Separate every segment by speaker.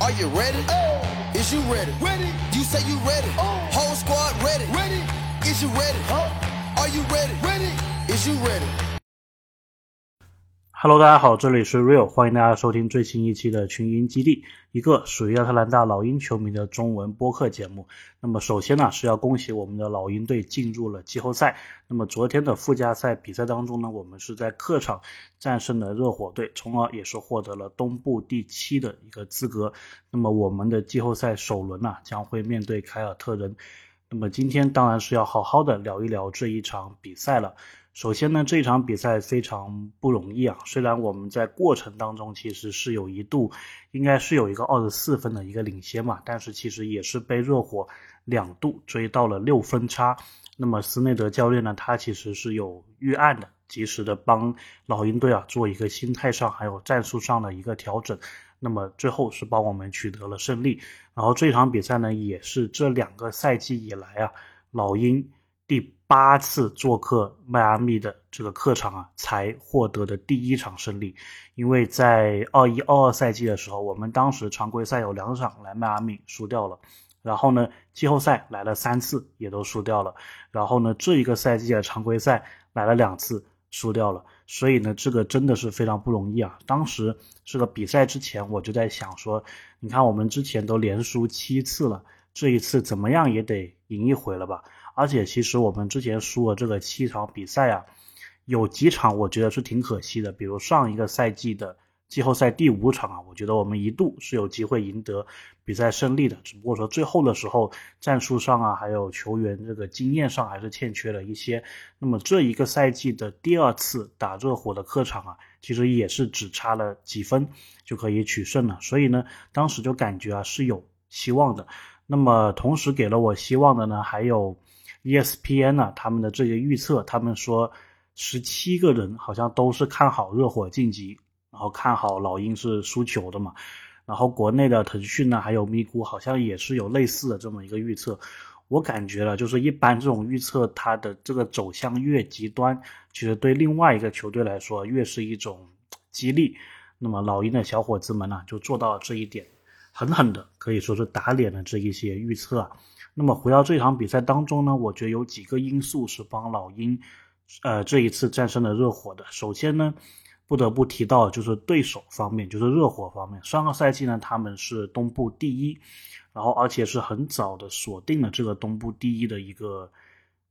Speaker 1: Are you ready? Oh. Is you ready? Ready. You say you ready. Oh. Whole squad ready. Ready. Is you ready? Are you ready? Ready. Is you ready?
Speaker 2: Hello，大家好，这里是 Real，欢迎大家收听最新一期的群英基地，一个属于亚特兰大老鹰球迷的中文播客节目。那么首先呢是要恭喜我们的老鹰队进入了季后赛。那么昨天的附加赛比赛当中呢，我们是在客场战胜了热火队，从而也是获得了东部第七的一个资格。那么我们的季后赛首轮呢将会面对凯尔特人。那么今天当然是要好好的聊一聊这一场比赛了。首先呢，这场比赛非常不容易啊。虽然我们在过程当中其实是有一度应该是有一个二十四分的一个领先嘛，但是其实也是被热火两度追到了六分差。那么斯内德教练呢，他其实是有预案的，及时的帮老鹰队啊做一个心态上还有战术上的一个调整。那么最后是帮我们取得了胜利。然后这场比赛呢，也是这两个赛季以来啊，老鹰。第八次做客迈阿密的这个客场啊，才获得的第一场胜利。因为在二一二二赛季的时候，我们当时常规赛有两场来迈阿密输掉了，然后呢，季后赛来了三次也都输掉了，然后呢，这一个赛季的常规赛来了两次输掉了。所以呢，这个真的是非常不容易啊。当时这个比赛之前，我就在想说，你看我们之前都连输七次了，这一次怎么样也得赢一回了吧。而且其实我们之前输了这个七场比赛啊，有几场我觉得是挺可惜的。比如上一个赛季的季后赛第五场啊，我觉得我们一度是有机会赢得比赛胜利的，只不过说最后的时候战术上啊，还有球员这个经验上还是欠缺了一些。那么这一个赛季的第二次打热火的客场啊，其实也是只差了几分就可以取胜了。所以呢，当时就感觉啊是有希望的。那么同时给了我希望的呢，还有。ESPN 呢，他们的这些预测，他们说十七个人好像都是看好热火晋级，然后看好老鹰是输球的嘛。然后国内的腾讯呢，还有咪咕，好像也是有类似的这么一个预测。我感觉了，就是一般这种预测，它的这个走向越极端，其实对另外一个球队来说越是一种激励。那么老鹰的小伙子们呢，就做到了这一点，狠狠的可以说是打脸了这一些预测啊。那么回到这场比赛当中呢，我觉得有几个因素是帮老鹰，呃，这一次战胜了热火的。首先呢，不得不提到就是对手方面，就是热火方面。上个赛季呢，他们是东部第一，然后而且是很早的锁定了这个东部第一的一个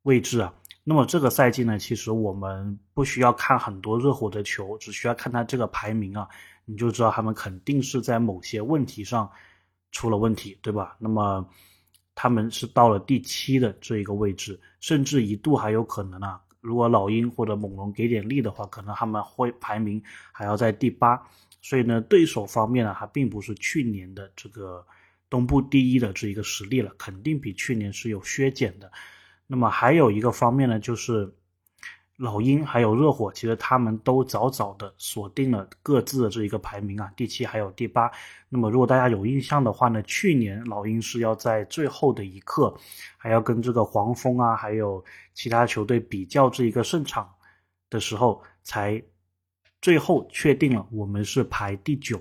Speaker 2: 位置啊。那么这个赛季呢，其实我们不需要看很多热火的球，只需要看他这个排名啊，你就知道他们肯定是在某些问题上出了问题，对吧？那么。他们是到了第七的这一个位置，甚至一度还有可能啊，如果老鹰或者猛龙给点力的话，可能他们会排名还要在第八。所以呢，对手方面呢，还并不是去年的这个东部第一的这一个实力了，肯定比去年是有削减的。那么还有一个方面呢，就是。老鹰还有热火，其实他们都早早的锁定了各自的这一个排名啊，第七还有第八。那么如果大家有印象的话呢，去年老鹰是要在最后的一刻，还要跟这个黄蜂啊，还有其他球队比较这一个胜场的时候，才最后确定了我们是排第九。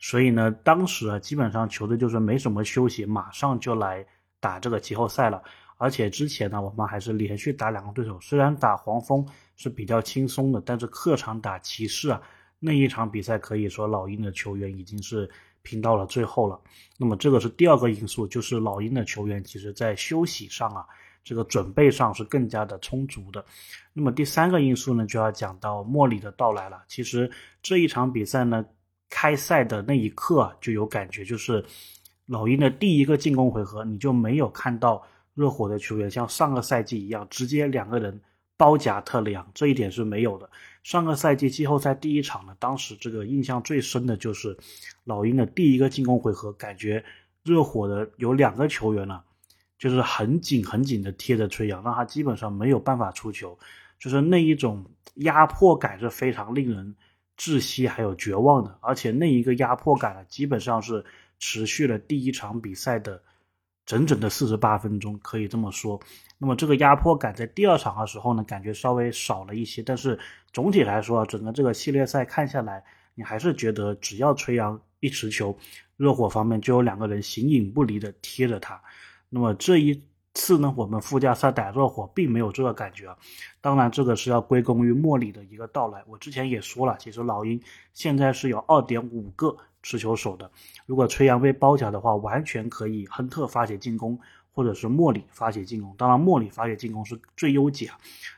Speaker 2: 所以呢，当时啊，基本上球队就是没什么休息，马上就来打这个季后赛了。而且之前呢，我们还是连续打两个对手，虽然打黄蜂是比较轻松的，但是客场打骑士啊，那一场比赛可以说老鹰的球员已经是拼到了最后了。那么这个是第二个因素，就是老鹰的球员其实在休息上啊，这个准备上是更加的充足的。那么第三个因素呢，就要讲到莫里的到来了。其实这一场比赛呢，开赛的那一刻啊，就有感觉，就是老鹰的第一个进攻回合，你就没有看到。热火的球员像上个赛季一样，直接两个人包夹特雷杨，这一点是没有的。上个赛季季后赛第一场呢，当时这个印象最深的就是老鹰的第一个进攻回合，感觉热火的有两个球员呢，就是很紧很紧的贴着崔杨，让他基本上没有办法出球，就是那一种压迫感是非常令人窒息还有绝望的。而且那一个压迫感呢，基本上是持续了第一场比赛的。整整的四十八分钟，可以这么说。那么这个压迫感在第二场的时候呢，感觉稍微少了一些。但是总体来说，整个这个系列赛看下来，你还是觉得只要崔杨一持球，热火方面就有两个人形影不离的贴着他。那么这一次呢，我们附加赛打热火并没有这个感觉啊。当然，这个是要归功于莫里的一个到来。我之前也说了，其实老鹰现在是有二点五个持球手的。如果吹杨被包夹的话，完全可以亨特发起进攻。或者是莫里发起进攻，当然莫里发起进攻是最优解。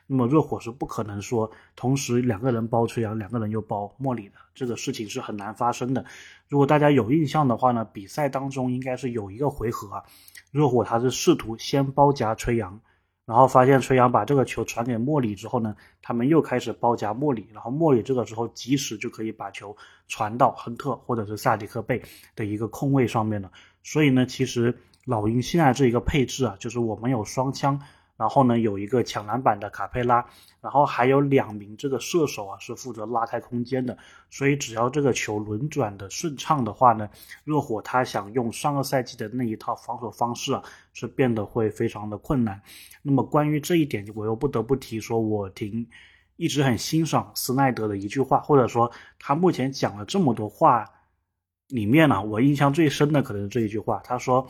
Speaker 2: 那么热火是不可能说同时两个人包吹杨，两个人又包莫里的，这个事情是很难发生的。如果大家有印象的话呢，比赛当中应该是有一个回合啊，热火他是试图先包夹吹杨，然后发现崔杨把这个球传给莫里之后呢，他们又开始包夹莫里，然后莫里这个时候及时就可以把球传到亨特或者是萨迪克贝的一个空位上面了。所以呢，其实。老鹰现在这一个配置啊，就是我们有双枪，然后呢有一个抢篮板的卡佩拉，然后还有两名这个射手啊是负责拉开空间的，所以只要这个球轮转的顺畅的话呢，热火他想用上个赛季的那一套防守方式啊，是变得会非常的困难。那么关于这一点，我又不得不提说，我挺一直很欣赏斯奈德的一句话，或者说他目前讲了这么多话里面呢，我印象最深的可能是这一句话，他说。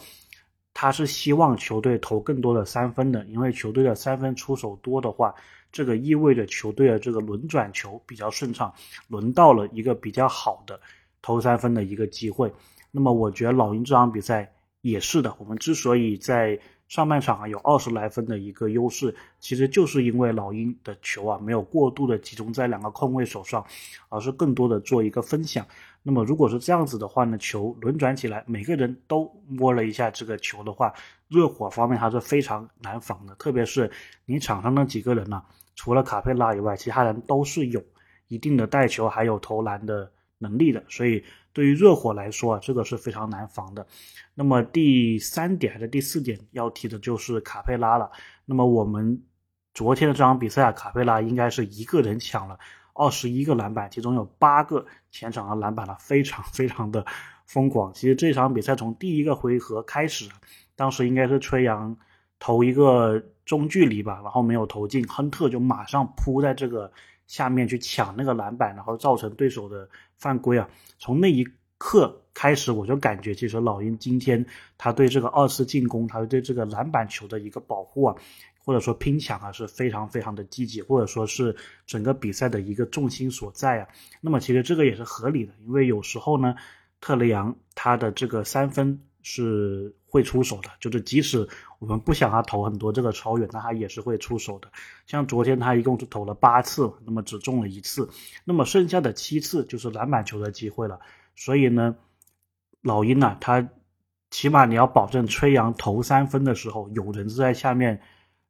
Speaker 2: 他是希望球队投更多的三分的，因为球队的三分出手多的话，这个意味着球队的这个轮转球比较顺畅，轮到了一个比较好的投三分的一个机会。那么我觉得老鹰这场比赛也是的，我们之所以在上半场啊有二十来分的一个优势，其实就是因为老鹰的球啊没有过度的集中在两个控卫手上，而是更多的做一个分享。那么如果是这样子的话呢，球轮转起来，每个人都摸了一下这个球的话，热火方面还是非常难防的。特别是你场上那几个人呢，除了卡佩拉以外，其他人都是有一定的带球还有投篮的能力的。所以对于热火来说啊，这个是非常难防的。那么第三点还是第四点要提的就是卡佩拉了。那么我们昨天的这场比赛啊，卡佩拉应该是一个人抢了。二十一个篮板，其中有八个前场的篮板了，非常非常的疯狂。其实这场比赛从第一个回合开始，当时应该是吹杨投一个中距离吧，然后没有投进，亨特就马上扑在这个下面去抢那个篮板，然后造成对手的犯规啊。从那一刻开始，我就感觉其实老鹰今天他对这个二次进攻，他对这个篮板球的一个保护啊。或者说拼抢啊是非常非常的积极，或者说是整个比赛的一个重心所在啊。那么其实这个也是合理的，因为有时候呢，特雷杨他的这个三分是会出手的，就是即使我们不想他投很多这个超远，那他也是会出手的。像昨天他一共是投了八次，那么只中了一次，那么剩下的七次就是篮板球的机会了。所以呢，老鹰呢，他起码你要保证吹杨投三分的时候有人在下面。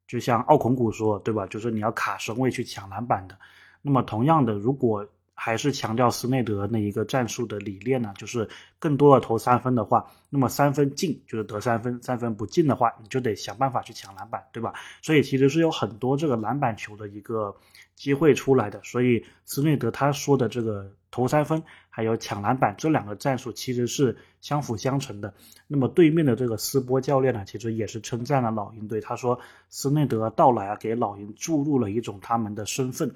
Speaker 2: 就像奥孔古说，对吧？就是你要卡身位去抢篮板的。那么同样的，如果还是强调斯内德那一个战术的理念呢，就是更多的投三分的话，那么三分进就是得三分，三分不进的话，你就得想办法去抢篮板，对吧？所以其实是有很多这个篮板球的一个机会出来的。所以斯内德他说的这个投三分还有抢篮板这两个战术其实是相辅相成的。那么对面的这个斯波教练呢，其实也是称赞了老鹰队，他说斯内德到来啊，给老鹰注入了一种他们的身份。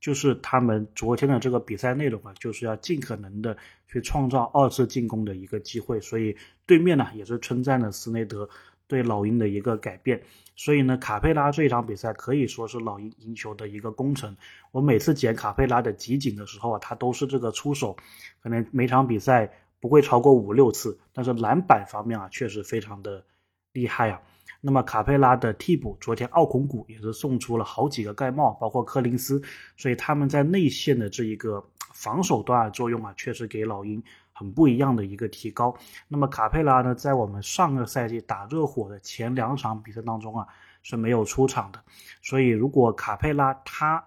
Speaker 2: 就是他们昨天的这个比赛内容啊，就是要尽可能的去创造二次进攻的一个机会，所以对面呢也是称赞了斯内德对老鹰的一个改变。所以呢，卡佩拉这一场比赛可以说是老鹰赢球的一个功臣。我每次捡卡佩拉的集锦的时候啊，他都是这个出手，可能每场比赛不会超过五六次，但是篮板方面啊，确实非常的厉害啊。那么卡佩拉的替补，昨天奥孔古也是送出了好几个盖帽，包括柯林斯，所以他们在内线的这一个防守端的作用啊，确实给老鹰很不一样的一个提高。那么卡佩拉呢，在我们上个赛季打热火的前两场比赛当中啊，是没有出场的，所以如果卡佩拉他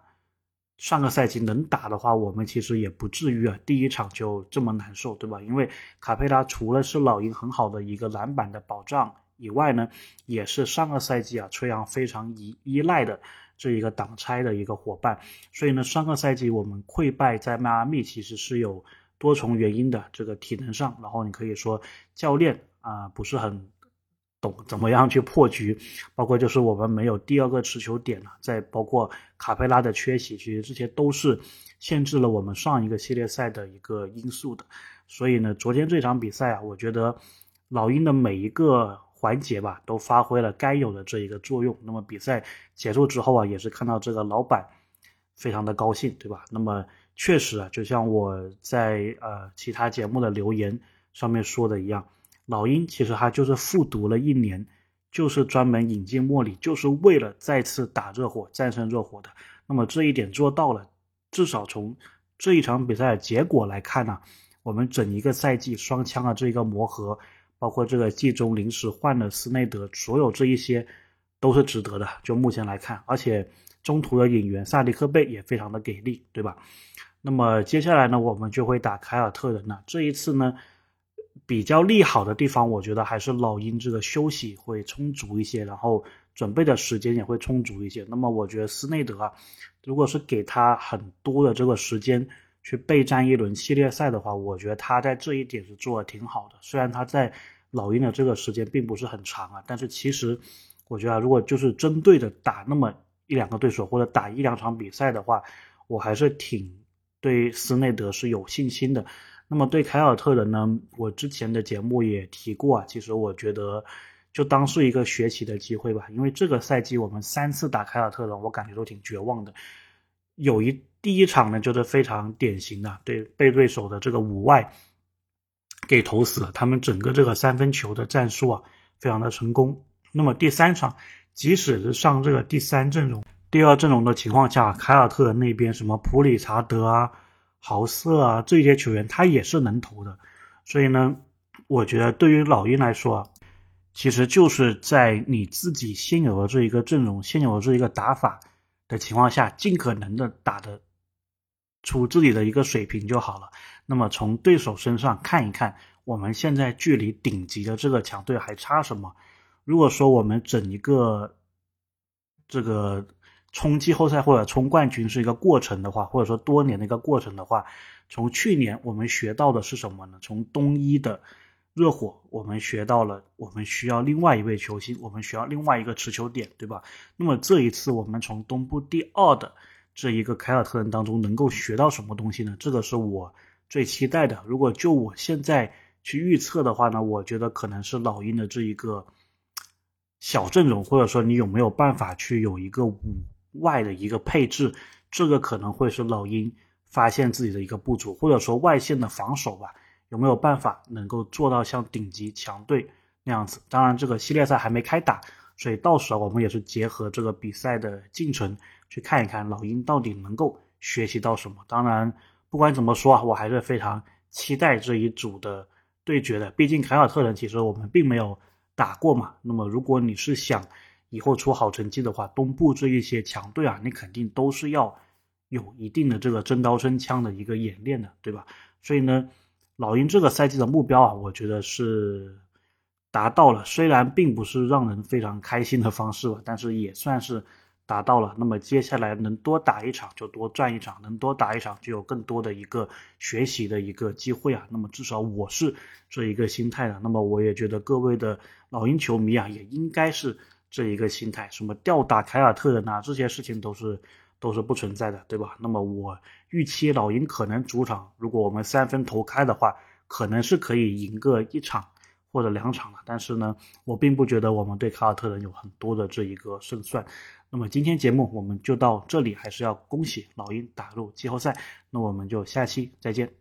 Speaker 2: 上个赛季能打的话，我们其实也不至于啊第一场就这么难受，对吧？因为卡佩拉除了是老鹰很好的一个篮板的保障。以外呢，也是上个赛季啊，崔杨非常依依赖的这一个挡拆的一个伙伴。所以呢，上个赛季我们溃败在迈阿密，其实是有多重原因的。这个体能上，然后你可以说教练啊不是很懂怎么样去破局，包括就是我们没有第二个持球点了，再包括卡佩拉的缺席，其实这些都是限制了我们上一个系列赛的一个因素的。所以呢，昨天这场比赛啊，我觉得老鹰的每一个环节吧，都发挥了该有的这一个作用。那么比赛结束之后啊，也是看到这个老板非常的高兴，对吧？那么确实啊，就像我在呃其他节目的留言上面说的一样，老鹰其实他就是复读了一年，就是专门引进莫里，就是为了再次打热火、战胜热火的。那么这一点做到了，至少从这一场比赛的结果来看呢。我们整一个赛季双枪啊这个磨合，包括这个季中临时换了斯内德，所有这一些都是值得的。就目前来看，而且中途的引援萨迪克贝也非常的给力，对吧？那么接下来呢，我们就会打凯尔特人了。这一次呢，比较利好的地方，我觉得还是老鹰这个休息会充足一些，然后准备的时间也会充足一些。那么我觉得斯内德啊，如果是给他很多的这个时间。去备战一轮系列赛的话，我觉得他在这一点是做的挺好的。虽然他在老鹰的这个时间并不是很长啊，但是其实我觉得如果就是针对的打那么一两个对手或者打一两场比赛的话，我还是挺对斯内德是有信心的。那么对凯尔特人呢，我之前的节目也提过啊，其实我觉得就当是一个学习的机会吧，因为这个赛季我们三次打凯尔特人，我感觉都挺绝望的。有一第一场呢，就是非常典型的，对被对手的这个五外给投死了，他们整个这个三分球的战术啊，非常的成功。那么第三场，即使是上这个第三阵容、第二阵容的情况下，凯尔特那边什么普里查德啊、豪瑟啊这些球员，他也是能投的。所以呢，我觉得对于老鹰来说啊，其实就是在你自己现有的这一个阵容、现有的这一个打法。的情况下，尽可能的打得出自己的一个水平就好了。那么从对手身上看一看，我们现在距离顶级的这个强队还差什么？如果说我们整一个这个冲季后赛或者冲冠军是一个过程的话，或者说多年的一个过程的话，从去年我们学到的是什么呢？从东一的。热火，我们学到了，我们需要另外一位球星，我们需要另外一个持球点，对吧？那么这一次，我们从东部第二的这一个凯尔特人当中能够学到什么东西呢？这个是我最期待的。如果就我现在去预测的话呢，我觉得可能是老鹰的这一个小阵容，或者说你有没有办法去有一个五外的一个配置，这个可能会是老鹰发现自己的一个不足，或者说外线的防守吧。有没有办法能够做到像顶级强队那样子？当然，这个系列赛还没开打，所以到时候我们也是结合这个比赛的进程去看一看老鹰到底能够学习到什么。当然，不管怎么说啊，我还是非常期待这一组的对决的。毕竟凯尔特人其实我们并没有打过嘛。那么，如果你是想以后出好成绩的话，东部这一些强队啊，你肯定都是要有一定的这个真刀真枪的一个演练的，对吧？所以呢。老鹰这个赛季的目标啊，我觉得是达到了，虽然并不是让人非常开心的方式吧，但是也算是达到了。那么接下来能多打一场就多赚一场，能多打一场就有更多的一个学习的一个机会啊。那么至少我是这一个心态的。那么我也觉得各位的老鹰球迷啊，也应该是这一个心态。什么吊打凯尔特人啊，这些事情都是。都是不存在的，对吧？那么我预期老鹰可能主场，如果我们三分投开的话，可能是可以赢个一场或者两场的。但是呢，我并不觉得我们对凯尔特人有很多的这一个胜算。那么今天节目我们就到这里，还是要恭喜老鹰打入季后赛。那我们就下期再见。